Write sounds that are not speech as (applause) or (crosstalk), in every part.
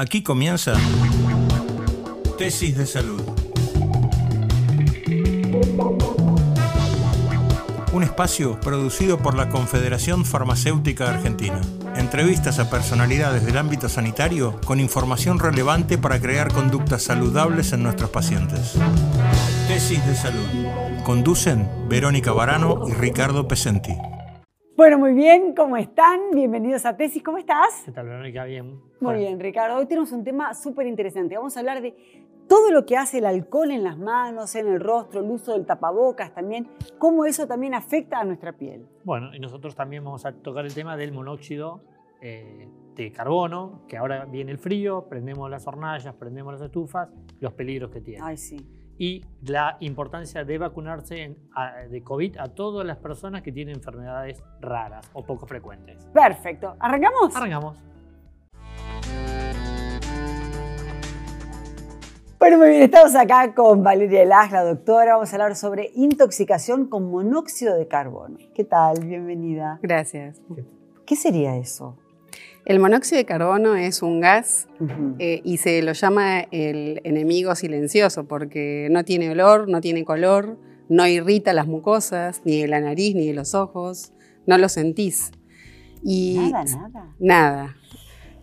Aquí comienza Tesis de Salud. Un espacio producido por la Confederación Farmacéutica Argentina. Entrevistas a personalidades del ámbito sanitario con información relevante para crear conductas saludables en nuestros pacientes. Tesis de Salud. Conducen Verónica Barano y Ricardo Pesenti. Bueno, muy bien, ¿cómo están? Bienvenidos a Tesis, ¿cómo estás? ¿Qué tal, Verónica? Bien. Muy Bueno, bien, Ricardo. Hoy tenemos un tema súper interesante. Vamos a hablar de todo lo que hace el alcohol en las manos, en el rostro, el uso del tapabocas también, cómo eso también afecta a nuestra piel. Bueno, y nosotros también vamos a tocar el tema del monóxido eh, de carbono, que ahora viene el frío, prendemos las hornallas, prendemos las estufas, los peligros que tiene. Ay, sí. Y la importancia de vacunarse en- a- de COVID a todas las personas que tienen enfermedades raras o poco frecuentes. Perfecto. ¿Arrancamos? Arrancamos. Bueno, muy bien, estamos acá con Valeria Elas, la doctora. Vamos a hablar sobre intoxicación con monóxido de carbono. ¿Qué tal? Bienvenida. Gracias. ¿Qué sería eso? El monóxido de carbono es un gas eh, y se lo llama el enemigo silencioso porque no tiene olor, no tiene color, no irrita las mucosas, ni de la nariz, ni de los ojos, no lo sentís. Y Nada, nada. Nada.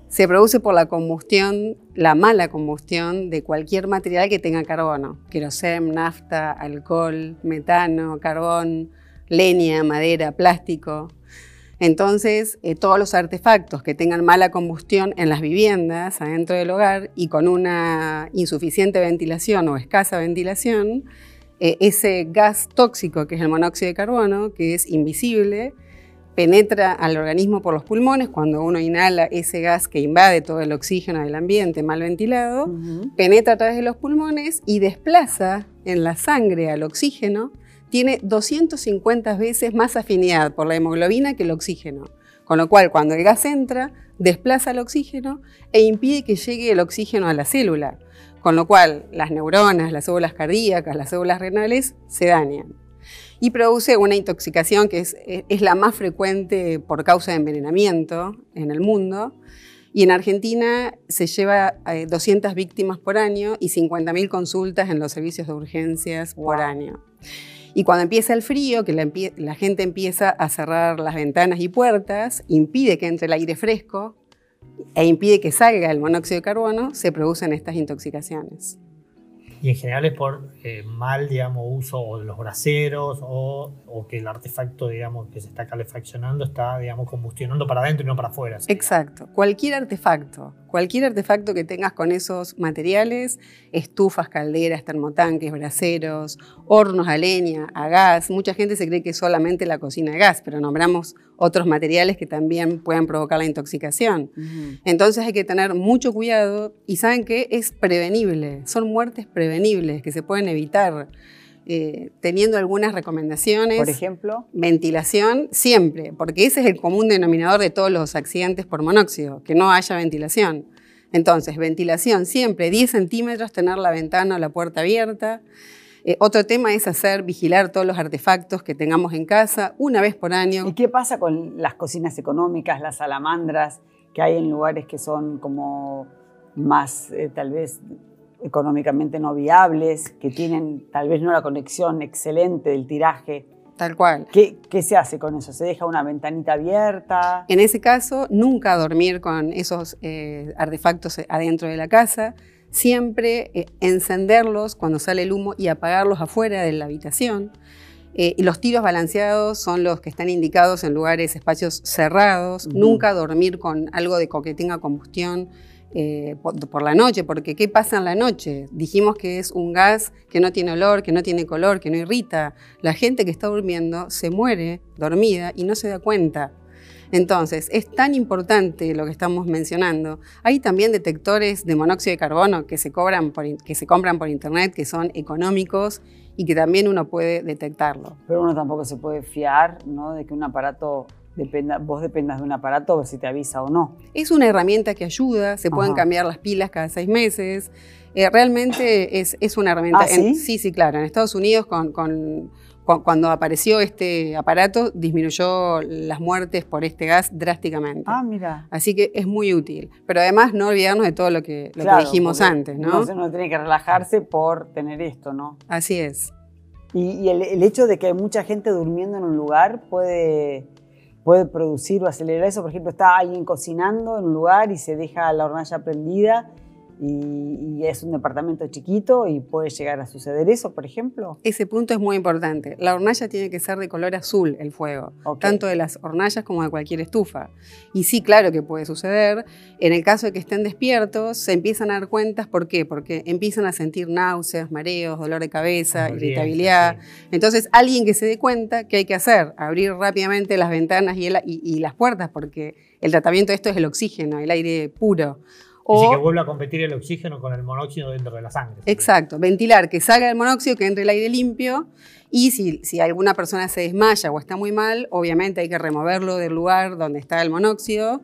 Se produce por la combustión, la mala combustión de cualquier material que tenga carbono. Querosén, nafta, alcohol, metano, carbón, leña, madera, plástico. Entonces, eh, todos los artefactos que tengan mala combustión en las viviendas, adentro del hogar, y con una insuficiente ventilación o escasa ventilación, eh, ese gas tóxico que es el monóxido de carbono, que es invisible, penetra al organismo por los pulmones. Cuando uno inhala ese gas que invade todo el oxígeno del ambiente mal ventilado, penetra a través de los pulmones y desplaza en la sangre al oxígeno, tiene 250 veces más afinidad por la hemoglobina que el oxígeno. Con lo cual, cuando el gas entra, desplaza el oxígeno e impide que llegue el oxígeno a la célula. Con lo cual, las neuronas, las células cardíacas, las células renales se dañan. Y produce una intoxicación que es, es la más frecuente por causa de envenenamiento en el mundo. Y en Argentina se lleva eh, 200 víctimas por año y 50.000 consultas en los servicios de urgencias por Wow. año. Y cuando empieza el frío, que la, gente empieza a cerrar las ventanas y puertas, impide que entre el aire fresco e impide que salga el monóxido de carbono, se producen estas intoxicaciones. Y en general es por eh, mal, digamos, uso o de los braseros o, o que el artefacto, digamos, que se está calefaccionando está, digamos, combustionando para adentro y no para afuera. Exacto. Cualquier artefacto, cualquier artefacto que tengas con esos materiales, estufas, calderas, termotanques, braseros, hornos a leña, a gas. Mucha gente se cree que es solamente la cocina de gas, pero nombramos otros materiales que también pueden provocar la intoxicación. Entonces hay que tener mucho cuidado y saben que es prevenible, son muertes prevenibles que se pueden evitar eh, teniendo algunas recomendaciones. Por ejemplo, Ventilación siempre, porque ese es el común denominador de todos los accidentes por monóxido, que no haya ventilación. Entonces, ventilación siempre, 10 centímetros, tener la ventana o la puerta abierta. Eh, otro tema es hacer, vigilar todos los artefactos que tengamos en casa una vez por año. ¿y qué pasa con las cocinas económicas, las salamandras que hay en lugares que son como más, eh, tal vez, económicamente no viables, que tienen tal vez no la conexión excelente del tiraje? Tal cual. ¿Qué, qué se hace con eso? ¿Se deja una ventanita abierta? En ese caso, nunca dormir con esos eh, artefactos adentro de la casa, siempre eh, encenderlos cuando sale el humo y apagarlos afuera de la habitación. Eh, y los tiros balanceados son los que están indicados en lugares, espacios cerrados. Nunca dormir con algo de que tenga combustión eh, por, por la noche, porque ¿qué pasa en la noche? Dijimos que es un gas que no tiene olor, que no tiene color, que no irrita. La gente que está durmiendo se muere dormida y no se da cuenta. Entonces, es tan importante lo que estamos mencionando. Hay también detectores de monóxido de carbono que se, cobran por que se compran por internet, que son económicos y que también uno puede detectarlo. Pero uno tampoco se puede fiar ¿no? de que un aparato dependa, vos dependas de un aparato a ver si te avisa o no. Es una herramienta que ayuda, se pueden cambiar las pilas cada seis meses. Eh, realmente es, es una herramienta. ¿Ah, en- sí? sí, sí, claro. En Estados Unidos con, con- cuando apareció este aparato, disminuyó las muertes por este gas drásticamente. Ah, mira. Así que es muy útil. Pero además no olvidarnos de todo lo que, lo que Claro, dijimos porque antes, ¿no? Uno tiene que relajarse por tener esto, ¿no? Así es. Y, y el, el hecho de que hay mucha gente durmiendo en un lugar puede, puede producir o acelerar eso. Por ejemplo, está alguien cocinando en un lugar y se deja la hornalla prendida y, y es un departamento chiquito y puede llegar a suceder eso, por ejemplo. Ese punto es muy importante. La hornalla tiene que ser de color azul, el fuego, tanto de las hornallas como de cualquier estufa. Y sí, claro que puede suceder. En el caso de que estén despiertos, se empiezan a dar cuentas. ¿Por qué? Porque empiezan a sentir náuseas, mareos, dolor de cabeza, Somnolencia, irritabilidad. sí. Entonces, alguien que se dé cuenta, ¿qué hay que hacer? Abrir rápidamente las ventanas y, el- y- y las puertas, porque el tratamiento de esto es el oxígeno, el aire puro. Así O- que vuelve a competir el oxígeno con el monóxido dentro de la sangre. Exacto, ventilar, que salga el monóxido, que entre el aire limpio. Y si, si alguna persona se desmaya o está muy mal, obviamente hay que removerlo del lugar donde está el monóxido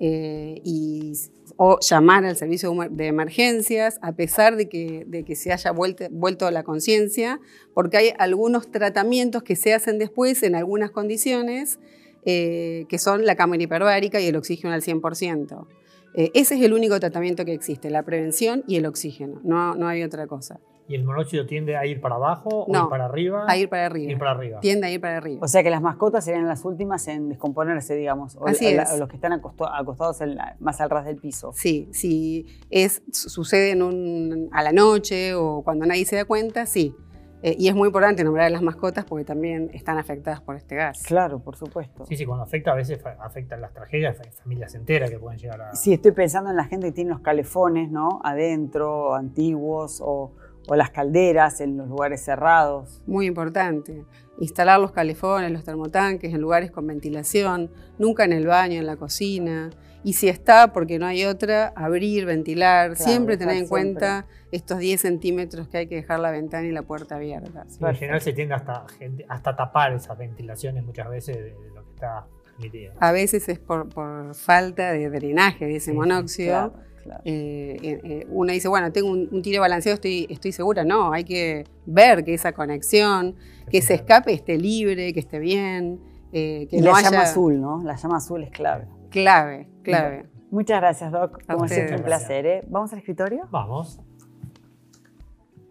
eh, y, o llamar al servicio de emergencias a pesar de que, de que se haya vuelto, vuelto a la conciencia, porque hay algunos tratamientos que se hacen después en algunas condiciones, eh, que son la cámara hiperbárica y el oxígeno al 100%. Eh, ese es el único tratamiento que existe, la prevención y el oxígeno, no, no hay otra cosa. ¿Y el monóxido tiende a ir para abajo o No, ir para arriba? A ir para arriba. Ir para arriba. Tiende a ir para arriba. O sea que las mascotas serían las últimas en descomponerse, digamos. O, Así o la- es. o los que están acostados en la- más al ras del piso. Sí, si es, su- sucede en un- a la noche o cuando nadie se da cuenta, sí. Eh, y es muy importante nombrar a las mascotas porque también están afectadas por este gas. Claro, por supuesto. Sí, sí, cuando afecta a veces afectan las tragedias, familias enteras que pueden llegar a... Sí, estoy pensando en la gente que tiene los calefones, ¿no? Adentro, antiguos, o, o las calderas en los lugares cerrados. Muy importante. Instalar los calefones, los termotanques en lugares con ventilación, nunca en el baño, en la cocina. Y si está, porque no hay otra, abrir, ventilar. Claro, siempre tener en siempre. cuenta estos 10 centímetros que hay que dejar la ventana y la puerta abierta. Sí, en general se tiende hasta, gente- hasta tapar esas ventilaciones muchas veces de, de lo que está permitido. A veces es por, por falta de drenaje de ese Sí, monóxido. Claro, claro. Eh, eh, eh, uno dice, bueno, tengo un, un tiro balanceado, estoy, estoy segura. No, hay que ver que esa conexión, que ese escape esté libre, que esté bien, eh, que Y no la haya... llama azul, ¿no? La llama azul es clave. Clave, clave. Muchas gracias, Doc. A Como ustedes. siempre, un placer. ¿eh? ¿Vamos al escritorio? Vamos.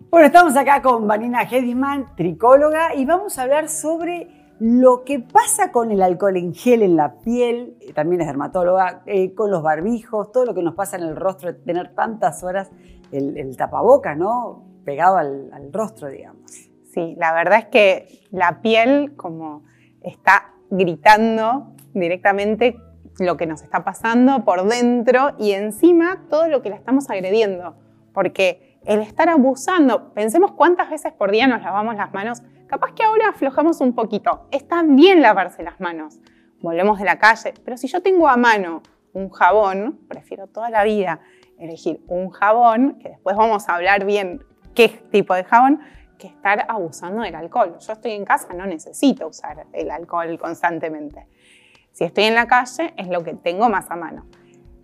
Bueno, estamos acá con Vanina Hedisman, tricóloga, y vamos a hablar sobre lo que pasa con el alcohol en gel en la piel, eh, también es dermatóloga, eh, con los barbijos, todo lo que nos pasa en el rostro, tener tantas horas el, el tapabocas, ¿no? Pegado al, al rostro, digamos. Sí, la verdad es que la piel como está gritando directamente lo que nos está pasando por dentro y encima todo lo que la estamos agrediendo. Porque el estar abusando, pensemos cuántas veces por día nos lavamos las manos, capaz que ahora aflojamos un poquito. Está bien lavarse las manos. Volvemos de la calle, pero si yo tengo a mano un jabón, prefiero toda la vida elegir un jabón, que después vamos a hablar bien qué tipo de jabón, que estar abusando del alcohol. Yo estoy en casa, no necesito usar el alcohol constantemente. Si estoy en la calle, es lo que tengo más a mano.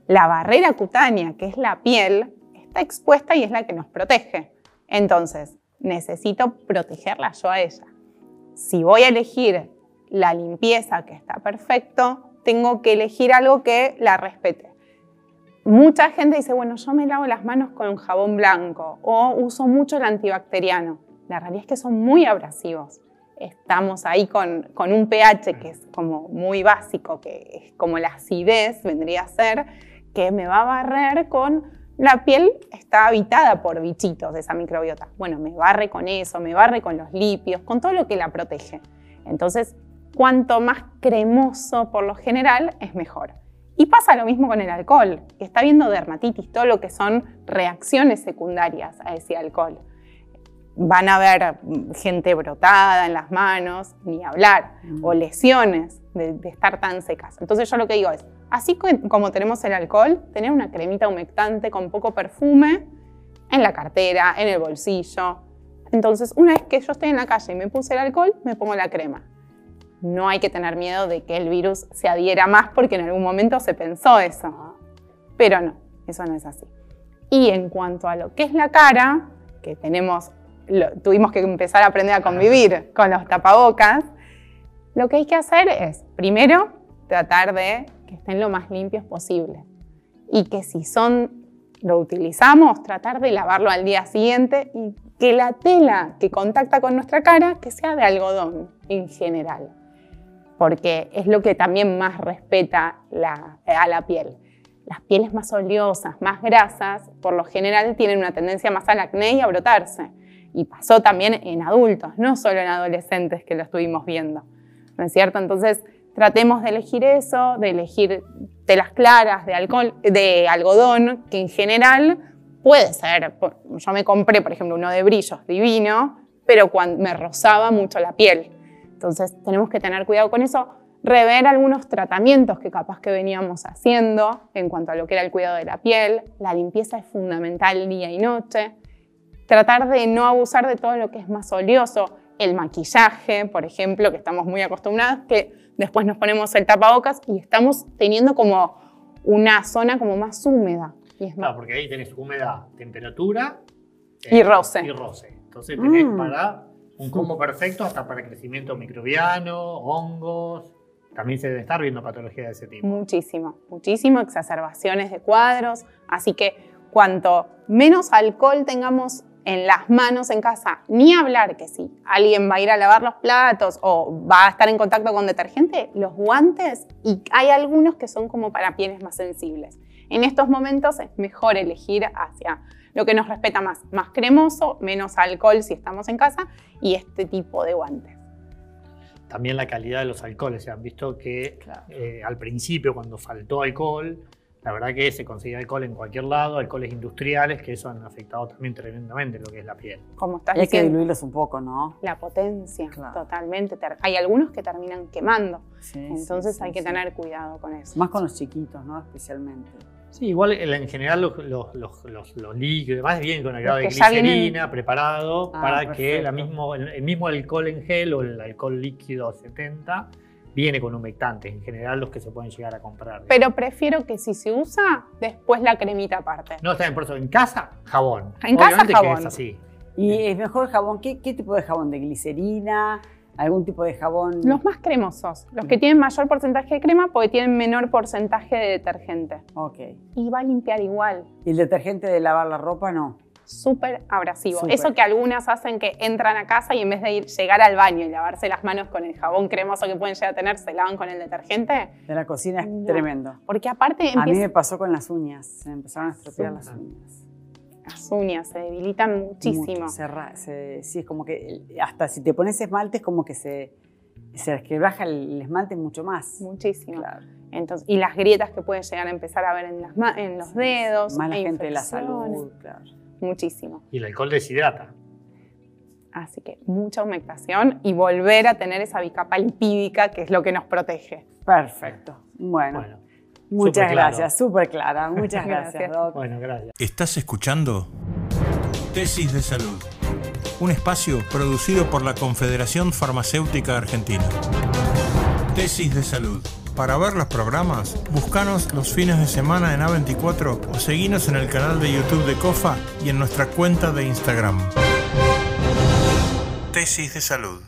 La barrera cutánea, que es la piel, está expuesta y es la que nos protege. Entonces, necesito protegerla yo a ella. Si voy a elegir la limpieza que está perfecto, tengo que elegir algo que la respete. Mucha gente dice, bueno, yo me lavo las manos con jabón blanco o uso mucho el antibacteriano. La realidad es que son muy abrasivos. Estamos ahí con, con un pH que es como muy básico, que es como la acidez vendría a ser, que me va a barrer con la piel está habitada por bichitos de esa microbiota. Bueno, me barre con eso, me barre con los lípidos, con todo lo que la protege. Entonces, cuanto más cremoso por lo general, es mejor. Y pasa lo mismo con el alcohol, que está viendo dermatitis, todo lo que son reacciones secundarias a ese alcohol. Van a ver gente brotada en las manos, ni hablar, o lesiones de, de estar tan secas. Entonces yo lo que digo es, así como tenemos el alcohol, tener una cremita humectante con poco perfume en la cartera, en el bolsillo. Entonces, una vez que yo estoy en la calle y me puse el alcohol, me pongo la crema. No hay que tener miedo de que el virus se adhiera más porque en algún momento se pensó eso. Pero no, eso no es así. Y en cuanto a lo que es la cara, que tenemos tuvimos que empezar a aprender a convivir con los tapabocas, lo que hay que hacer es, primero, tratar de que estén lo más limpios posible. Y que si son, lo utilizamos, tratar de lavarlo al día siguiente y que la tela que contacta con nuestra cara, que sea de algodón en general. Porque es lo que también más respeta a la piel. Las pieles más oleosas, más grasas, por lo general tienen una tendencia más al acné y a brotarse. Y pasó también en adultos, no solo en adolescentes que lo estuvimos viendo. ¿No es cierto? Entonces, tratemos de elegir eso, de elegir telas claras de, alcohol, de algodón, que en general puede ser. Yo me compré, por ejemplo, uno de brillos divino, pero cuando me rozaba mucho la piel. Entonces, tenemos que tener cuidado con eso rever algunos tratamientos que capaz que veníamos haciendo en cuanto a lo que era el cuidado de la piel. La limpieza es fundamental día y noche. Tratar de no abusar de todo lo que es más oleoso. El maquillaje, por ejemplo, que estamos muy acostumbrados, que después nos ponemos el tapabocas y estamos teniendo como una zona como más húmeda. Y es claro, porque ahí tenés humedad, temperatura y roce. Y roce. Entonces tenés mm. para un combo perfecto hasta para crecimiento microbiano, hongos, también se debe estar viendo patologías de ese tipo. Muchísimo, muchísimo, exacerbaciones de cuadros. Así que cuanto menos alcohol tengamos en las manos en casa, ni hablar que si alguien va a ir a lavar los platos o va a estar en contacto con detergente, los guantes, y hay algunos que son como para pieles más sensibles. En estos momentos es mejor elegir hacia lo que nos respeta más, más cremoso, menos alcohol si estamos en casa y este tipo de guantes también la calidad de los alcoholes. Se han visto que eh, al principio, cuando faltó alcohol, la verdad que se conseguía alcohol en cualquier lado, alcoholes industriales, que eso han afectado también tremendamente lo que es la piel. Como estás hay que diluirlos un poco, ¿no? La potencia, totalmente. Hay algunos que terminan quemando. Entonces hay que tener cuidado con eso. Más con los chiquitos, ¿no? Especialmente. Sí, igual en general los, los, los, los, líquidos demás vienen con el grado de glicerina preparado ah, para que la mismo, el, mismo alcohol en gel o el alcohol líquido 70 viene con humectantes, en general los que se pueden llegar a comprar. Pero prefiero que si se usa, después la cremita aparte. No, está bien, por eso, en casa, jabón. En casa, jabón. Que es así. ¿Y es mejor jabón? ¿Qué, ¿Qué tipo de jabón? ¿De glicerina? algún tipo de jabón. Los más cremosos, los que tienen mayor porcentaje de crema porque tienen menor porcentaje de detergente. Ok. Y va a limpiar igual. ¿Y el detergente de lavar la ropa no? Súper abrasivo. Eso que algunas hacen que entran a casa y en vez de ir, llegar al baño y lavarse las manos con el jabón cremoso que pueden llegar a tener, se lavan con el detergente. De la cocina es tremendo. Porque aparte... A mí me pasó con las uñas, se empezaron a estropear las uñas las uñas se debilitan muchísimo. sí, es como que hasta si te pones esmalte es como que se, se baja el esmalte mucho más. Muchísimo. Entonces, y las grietas que pueden llegar a empezar a ver en, las, en los dedos. Más la gente de la salud, claro. Muchísimo. Y el alcohol deshidrata. Así que mucha humectación y volver a tener esa bicapa lipídica que es lo que nos protege. Perfecto. bueno. Muchas gracias, súper clara. Muchas (laughs) gracias, Doc. Bueno, gracias. ¿Estás escuchando? Tesis de Salud. Un espacio producido por la Confederación Farmacéutica Argentina. Tesis de Salud. Para ver los programas, búscanos los fines de semana en A24 o seguinos en el canal de YouTube de COFA y en nuestra cuenta de Instagram. Tesis de Salud.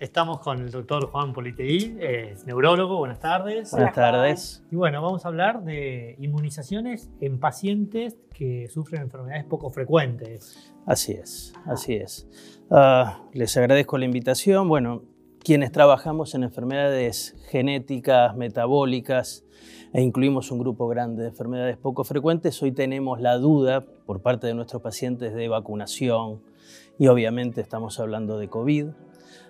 Estamos con el doctor Juan Politeí, es neurólogo. Buenas tardes. Buenas tardes. Y bueno, vamos a hablar de inmunizaciones en pacientes que sufren enfermedades poco frecuentes. Así es, así es. Ah, les agradezco la invitación. Bueno, quienes trabajamos en enfermedades genéticas, metabólicas, e incluimos un grupo grande de enfermedades poco frecuentes, hoy tenemos la duda por parte de nuestros pacientes de vacunación y obviamente estamos hablando de COVID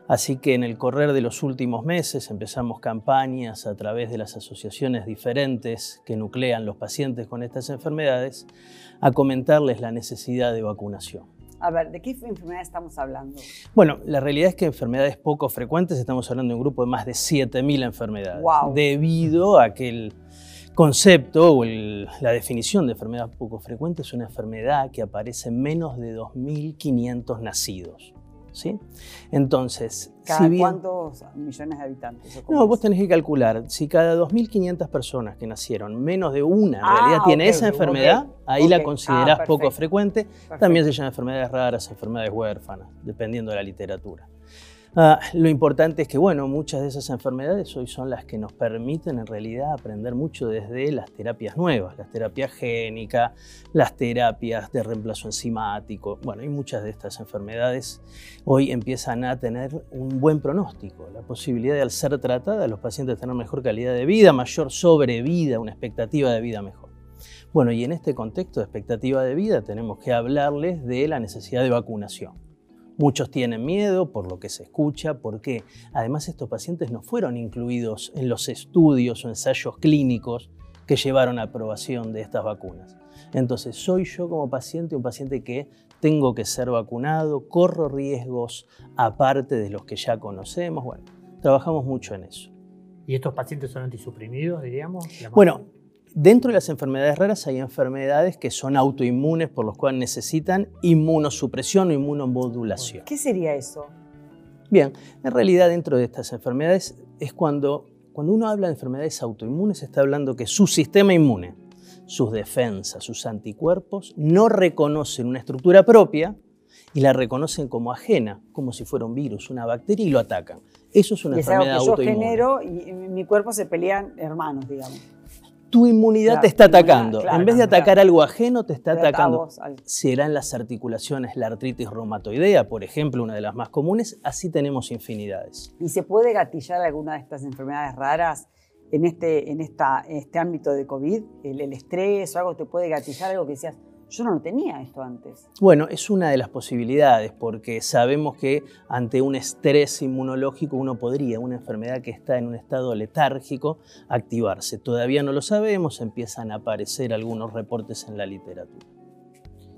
Así que en el correr de los últimos meses empezamos campañas a través de las asociaciones diferentes que nuclean los pacientes con estas enfermedades a comentarles la necesidad de vacunación. A ver, ¿de qué enfermedades estamos hablando? Bueno, la realidad es que enfermedades poco frecuentes, estamos hablando de un grupo de más de 7.000 enfermedades. Wow. Debido a que el concepto o la definición de enfermedad poco frecuente es una enfermedad que aparece en menos de 2.500 nacidos. ¿Sí? Entonces, ¿Cada cuántos millones de habitantes? No, vos tenés que calcular, si cada 2.500 personas que nacieron, menos de una en ah, realidad tiene esa enfermedad, ahí la considerás ah, poco frecuente. También se llaman enfermedades raras, enfermedades huérfanas, dependiendo de la literatura. Ah, lo importante es que, bueno, muchas de esas enfermedades hoy son las que nos permiten en realidad aprender mucho desde las terapias nuevas, las terapias génicas, las terapias de reemplazo enzimático. Bueno, y muchas de estas enfermedades hoy empiezan a tener un buen pronóstico, la posibilidad de al ser tratadas los pacientes tener mejor calidad de vida, mayor sobrevida, una expectativa de vida mejor. Bueno, y en este contexto de expectativa de vida tenemos que hablarles de la necesidad de vacunación. Muchos tienen miedo por lo que se escucha, porque además estos pacientes no fueron incluidos en los estudios o ensayos clínicos que llevaron a aprobación de estas vacunas. Entonces, soy yo como paciente un paciente que tengo que ser vacunado, corro riesgos aparte de los que ya conocemos. Bueno, trabajamos mucho en eso. ¿Y estos pacientes son antisuprimidos, diríamos? Bueno, Dentro de las enfermedades raras hay enfermedades que son autoinmunes por los cuales necesitan inmunosupresión o inmunomodulación. ¿Qué sería eso? Bien, en realidad dentro de estas enfermedades es cuando, cuando uno habla de enfermedades autoinmunes está hablando que su sistema inmune, sus defensas, sus anticuerpos no reconocen una estructura propia y la reconocen como ajena, como si fuera un virus, una bacteria y lo atacan. Eso es una enfermedad es algo que Yo genero y mi cuerpo se pelean hermanos, digamos tu inmunidad te está atacando. en vez de atacar algo ajeno, te está atacando. Será en las articulaciones la artritis reumatoidea, por ejemplo, una de las más comunes. Así tenemos infinidades. ¿Y se puede gatillar alguna de estas enfermedades raras en este, en esta, este ámbito de COVID? ¿El, ¿El, estrés o algo te puede gatillar algo que decías, yo no lo tenía esto antes. Bueno, es una de las posibilidades porque sabemos que ante un estrés inmunológico uno podría, una enfermedad que está en un estado letárgico, activarse. Todavía no lo sabemos, empiezan a aparecer algunos reportes en la literatura.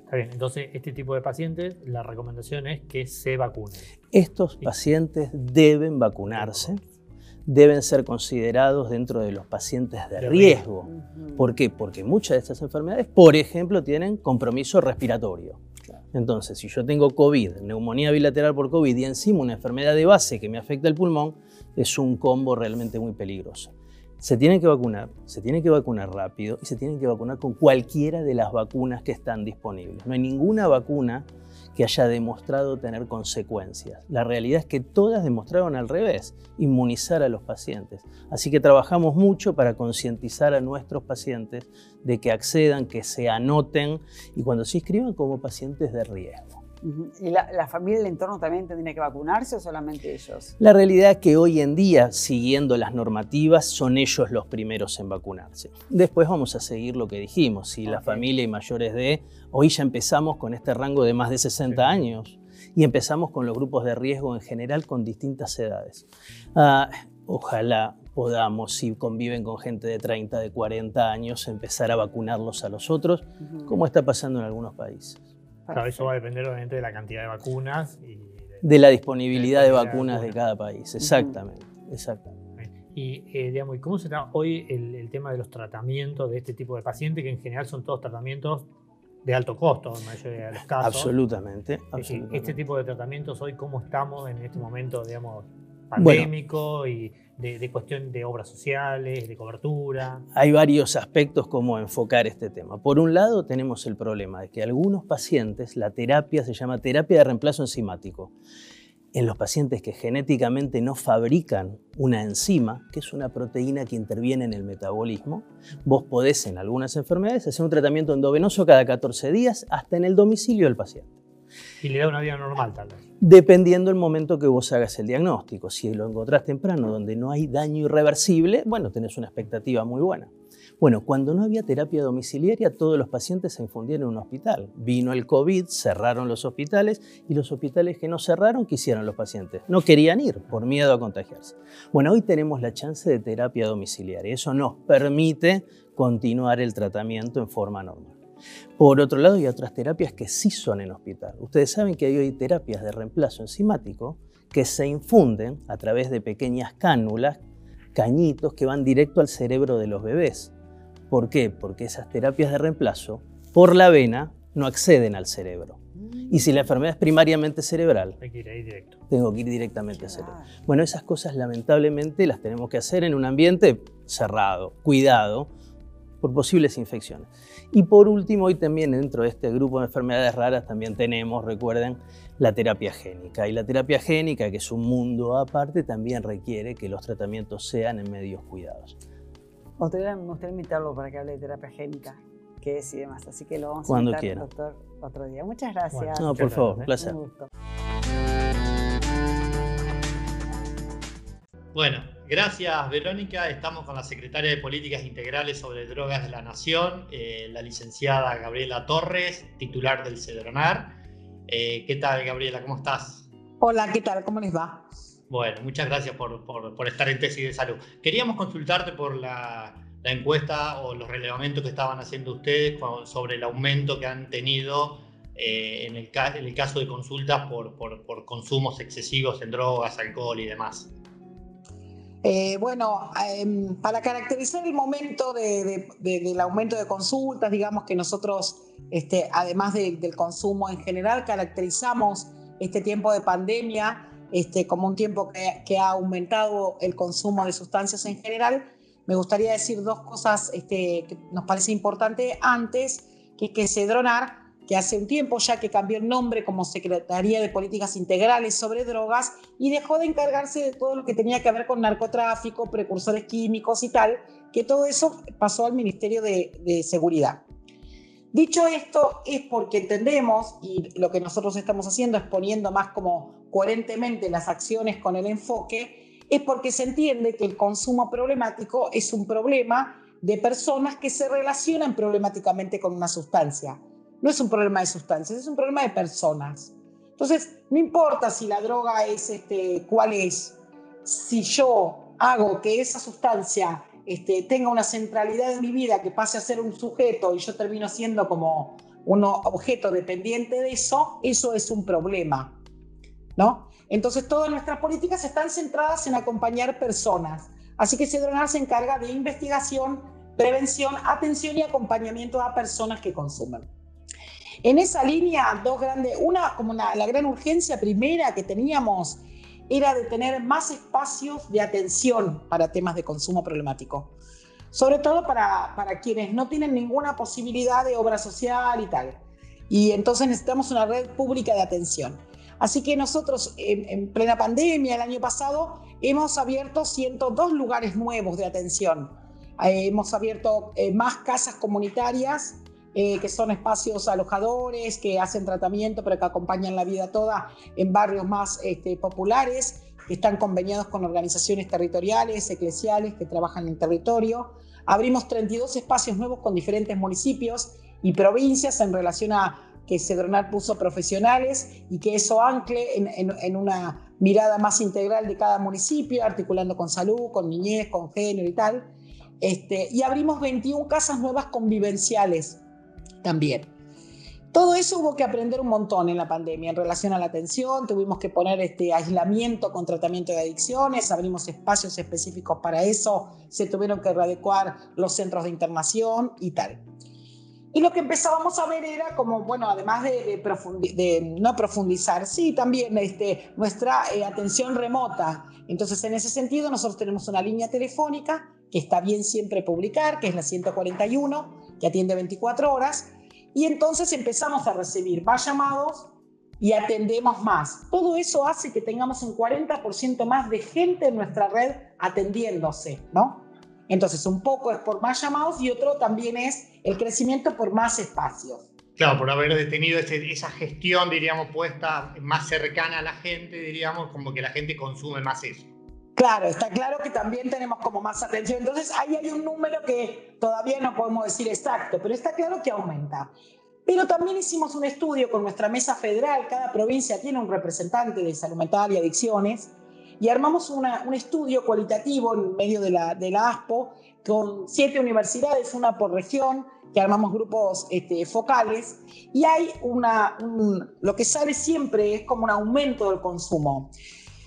Está bien, entonces este tipo de pacientes, la recomendación es que se vacunen. Estos pacientes deben vacunarse deben ser considerados dentro de los pacientes de riesgo. ¿Por qué? Porque muchas de estas enfermedades, por ejemplo, tienen compromiso respiratorio. Entonces, si yo tengo COVID, neumonía bilateral por COVID y encima una enfermedad de base que me afecta el pulmón, es un combo realmente muy peligroso. Se tienen que vacunar, se tienen que vacunar rápido y se tienen que vacunar con cualquiera de las vacunas que están disponibles. No hay ninguna vacuna que haya demostrado tener consecuencias. La realidad es que todas demostraron al revés, inmunizar a los pacientes. Así que trabajamos mucho para concientizar a nuestros pacientes de que accedan, que se anoten y cuando se inscriban como pacientes de riesgo. ¿Y la, familia el entorno también tendría que vacunarse o solamente ellos? La realidad es que hoy en día, siguiendo las normativas, son ellos los primeros en vacunarse. Después vamos a seguir lo que dijimos. Si la familia y mayores de... Hoy ya empezamos con este rango de más de 60 años y empezamos con los grupos de riesgo en general con distintas edades. Ah, ojalá podamos, si conviven con gente de 30, de 40 años, empezar a vacunarlos a los otros, como está pasando en algunos pases. Claro, eso va a depender obviamente de la cantidad de vacunas y de, la disponibilidad de, vacunas de, cada país, exactamente, exactamente. Y, eh, digamos, ¿y cómo se da hoy el, tema de los tratamientos de este tipo de pacientes, que en general son todos tratamientos de alto costo en mayoría de los casos? Absolutamente, absolutamente. Este tipo de tratamientos hoy, ¿cómo estamos en este momento, digamos, pandémico y de, cuestión de obras sociales, de cobertura. Hay varios aspectos como enfocar este tema. Por un lado tenemos el problema de que algunos pacientes la terapia se llama terapia de reemplazo enzimático. En los pacientes que genéticamente no fabrican una enzima, que es una proteína que interviene en el metabolismo, vos podés en algunas enfermedades hacer un tratamiento endovenoso cada 14 días hasta en el domicilio del paciente. Y le da una vida normal, tal vez. Dependiendo del momento que vos hagas el diagnóstico. Si lo encontrás temprano, donde no hay daño irreversible, bueno, tenés una expectativa muy buena. Bueno, cuando no había terapia domiciliaria, todos los pacientes se infundieron en un hospital. Vino el COVID, cerraron los hospitales y los hospitales que no cerraron, ¿qué hicieron los pacientes? No querían ir por miedo a contagiarse. Bueno, hoy tenemos la chance de terapia domiciliaria. Eso nos permite continuar el tratamiento en forma normal. Por otro lado, hay otras terapias que sí son en hospital. Ustedes saben que hay hoy terapias de reemplazo enzimático que se infunden a través de pequeñas cánulas, cañitos que van directo al cerebro de los bebés. ¿Por qué? Porque esas terapias de reemplazo por la vena no acceden al cerebro. Y si la enfermedad es primariamente cerebral, Hay que ir ahí directo. tengo que ir directamente a cerebro. Bueno, esas cosas lamentablemente las tenemos que hacer en un ambiente cerrado, cuidado, por posibles infecciones. Y por último, hoy también dentro de este grupo de enfermedades raras también tenemos, recuerden, la terapia génica. Y la terapia génica, que es un mundo aparte, también requiere que los tratamientos sean en medios cuidados. Me gustaría, invitarlo para que hable de terapia génica, qué es y demás. Así que lo vamos Cuando a invitar, quiera. doctor, otro día. Muchas gracias. No, por favor, un ¿eh? placer. Un gusto. Bueno, gracias Verónica. Estamos con la secretaria de Políticas Integrales sobre Drogas de la Nación, eh, la licenciada Gabriela Torres, titular del CEDRONAR. Eh, ¿Qué tal, Gabriela? ¿Cómo estás? Hola, ¿qué tal? ¿Cómo les va? Bueno, muchas gracias por, por- por estar en Tesis de Salud. Queríamos consultarte por la, la encuesta o los relevamientos que estaban haciendo ustedes con- sobre el aumento que han tenido eh, en, el, en el caso de consultas por- por consumos excesivos en drogas, alcohol y demás. Eh, bueno, em, para caracterizar el momento de- de- de- del aumento de consultas, digamos que nosotros, este, además de- del consumo en general, caracterizamos este tiempo de pandemia este, como un tiempo que, que ha aumentado el consumo de sustancias en general. Me gustaría decir dos cosas este, que nos parece importante antes, que es que Cedronar, que hace un tiempo ya que cambió el nombre como Secretaría de Políticas Integrales sobre Drogas y dejó de encargarse de todo lo que tenía que ver con narcotráfico, precursores químicos y tal, que todo eso pasó al Ministerio de, Seguridad. Dicho esto, es porque entendemos, y lo que nosotros estamos haciendo es poniendo más como coherentemente las acciones con el enfoque, es porque se entiende que el consumo problemático es un problema de personas que se relacionan problemáticamente con una sustancia. No es un problema de sustancias, es un problema de personas. Entonces, no importa si la droga es este, cuál es, si yo hago que esa sustancia este, tenga una centralidad en mi vida, que pase a ser un sujeto y yo termino siendo como un objeto dependiente de eso, eso es un problema. ¿no? Entonces, todas nuestras políticas están centradas en acompañar personas. Así que Cedronar se encarga de investigación, prevención, atención y acompañamiento a personas que consumen. En esa línea, dos grandes, una como una, la gran urgencia primera que teníamos era de tener más espacios de atención para temas de consumo problemático, sobre todo para, para quienes no tienen ninguna posibilidad de obra social y tal. Y entonces necesitamos una red pública de atención. Así que nosotros en, en plena pandemia el año pasado hemos abierto 102 lugares nuevos de atención. Eh, hemos abierto eh, más casas comunitarias eh, que son espacios alojadores, que hacen tratamiento, pero que acompañan la vida toda en barrios más este, populares, que están conveniados con organizaciones territoriales, eclesiales, que trabajan en el territorio. Abrimos 32 espacios nuevos con diferentes municipios y provincias en relación a que Cedronar puso profesionales y que eso ancle en, en, en, una mirada más integral de cada municipio, articulando con salud, con niñez, con género y tal. Este, y abrimos 21 casas nuevas convivenciales también. Todo eso hubo que aprender un montón en la pandemia en relación a la atención, tuvimos que poner este aislamiento con tratamiento de adicciones, abrimos espacios específicos para eso, se tuvieron que readecuar los centros de internación y tal. Y lo que empezábamos a ver era como, bueno, además de, no profundizar, sí, también este, nuestra eh, atención remota. Entonces, en ese sentido, nosotros tenemos una línea telefónica que está bien siempre publicar, que es la 141, que atiende 24 horas, y entonces empezamos a recibir más llamados y atendemos más. Todo eso hace que tengamos un 40% más de gente en nuestra red atendiéndose, ¿no? Entonces, un poco es por más llamados y otro también es el crecimiento por más espacios. Claro, por haber detenido ese, esa gestión, diríamos, puesta más cercana a la gente, diríamos, como que la gente consume más eso. Claro, está claro que también tenemos como más atención. Entonces, ahí hay un número que todavía no podemos decir exacto, pero está claro que aumenta. Pero también hicimos un estudio con nuestra mesa federal, cada provincia tiene un representante de salud mental y adicciones, y armamos un estudio cualitativo en medio de la, de la ASPO con siete universidades, una por región, que armamos grupos este, focales, y hay una, un, lo que sale siempre es como un aumento del consumo.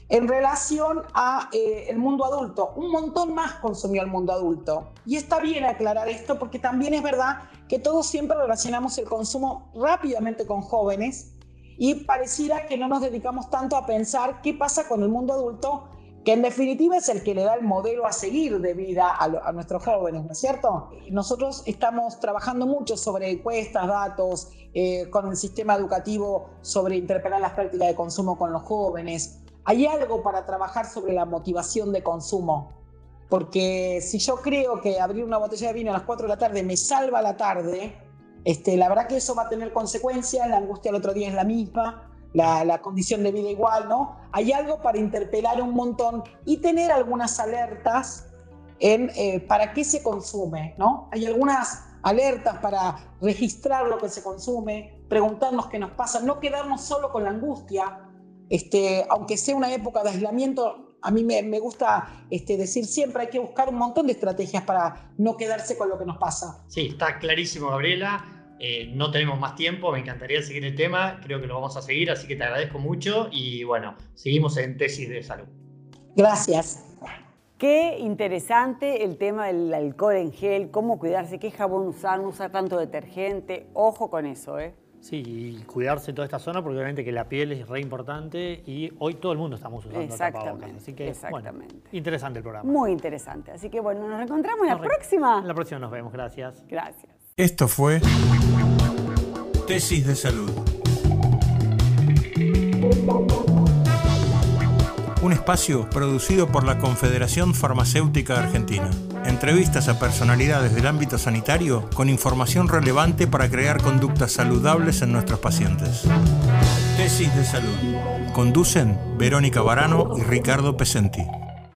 En relación a eh, el mundo adulto, un montón más consumió el mundo adulto. Y está bien aclarar esto porque también es verdad que todos siempre relacionamos el consumo rápidamente con jóvenes y pareciera que no nos dedicamos tanto a pensar qué pasa con el mundo adulto, que en definitiva es el que le da el modelo a seguir de vida a, nuestros jóvenes, ¿no es cierto? Nosotros estamos trabajando mucho sobre encuestas, datos, eh, con el sistema educativo sobre interpelar las prácticas de consumo con los jóvenes. Hay algo para trabajar sobre la motivación de consumo, porque si yo creo que abrir una botella de vino a las 4 de la tarde me salva la tarde, este, la verdad que eso va a tener consecuencias, la angustia al otro día es la misma, la, condición de vida igual, ¿no? Hay algo para interpelar un montón y tener algunas alertas eh, para qué se consume, ¿no? Hay algunas alertas para registrar lo que se consume, preguntarnos qué nos pasa, no quedarnos solo con la angustia, este, aunque sea una época de aislamiento, a mí me, me gusta este, decir siempre hay que buscar un montón de estrategias para no quedarse con lo que nos pasa. Sí, está clarísimo, Gabriela. Eh, no tenemos más tiempo, me encantaría seguir el tema, creo que lo vamos a seguir, así que te agradezco mucho y bueno, seguimos en tesis de salud. Gracias. Qué interesante el tema del alcohol en gel, cómo cuidarse, qué jabón usar, no usar tanto detergente. Ojo con eso, ¿eh? Sí, y cuidarse toda esta zona porque obviamente que la piel es re importante y hoy todo el mundo estamos usando tapabocas. Así que, exactamente. interesante el programa. Muy interesante. Así que bueno, nos encontramos la próxima. La próxima nos vemos. Gracias. Gracias. Esto fue Tesis de Salud. Un espacio producido por la Confederación Farmacéutica Argentina. Entrevistas a personalidades del ámbito sanitario con información relevante para crear conductas saludables en nuestros pacientes. Tesis de salud. Conducen Verónica Barano y Ricardo Pesenti.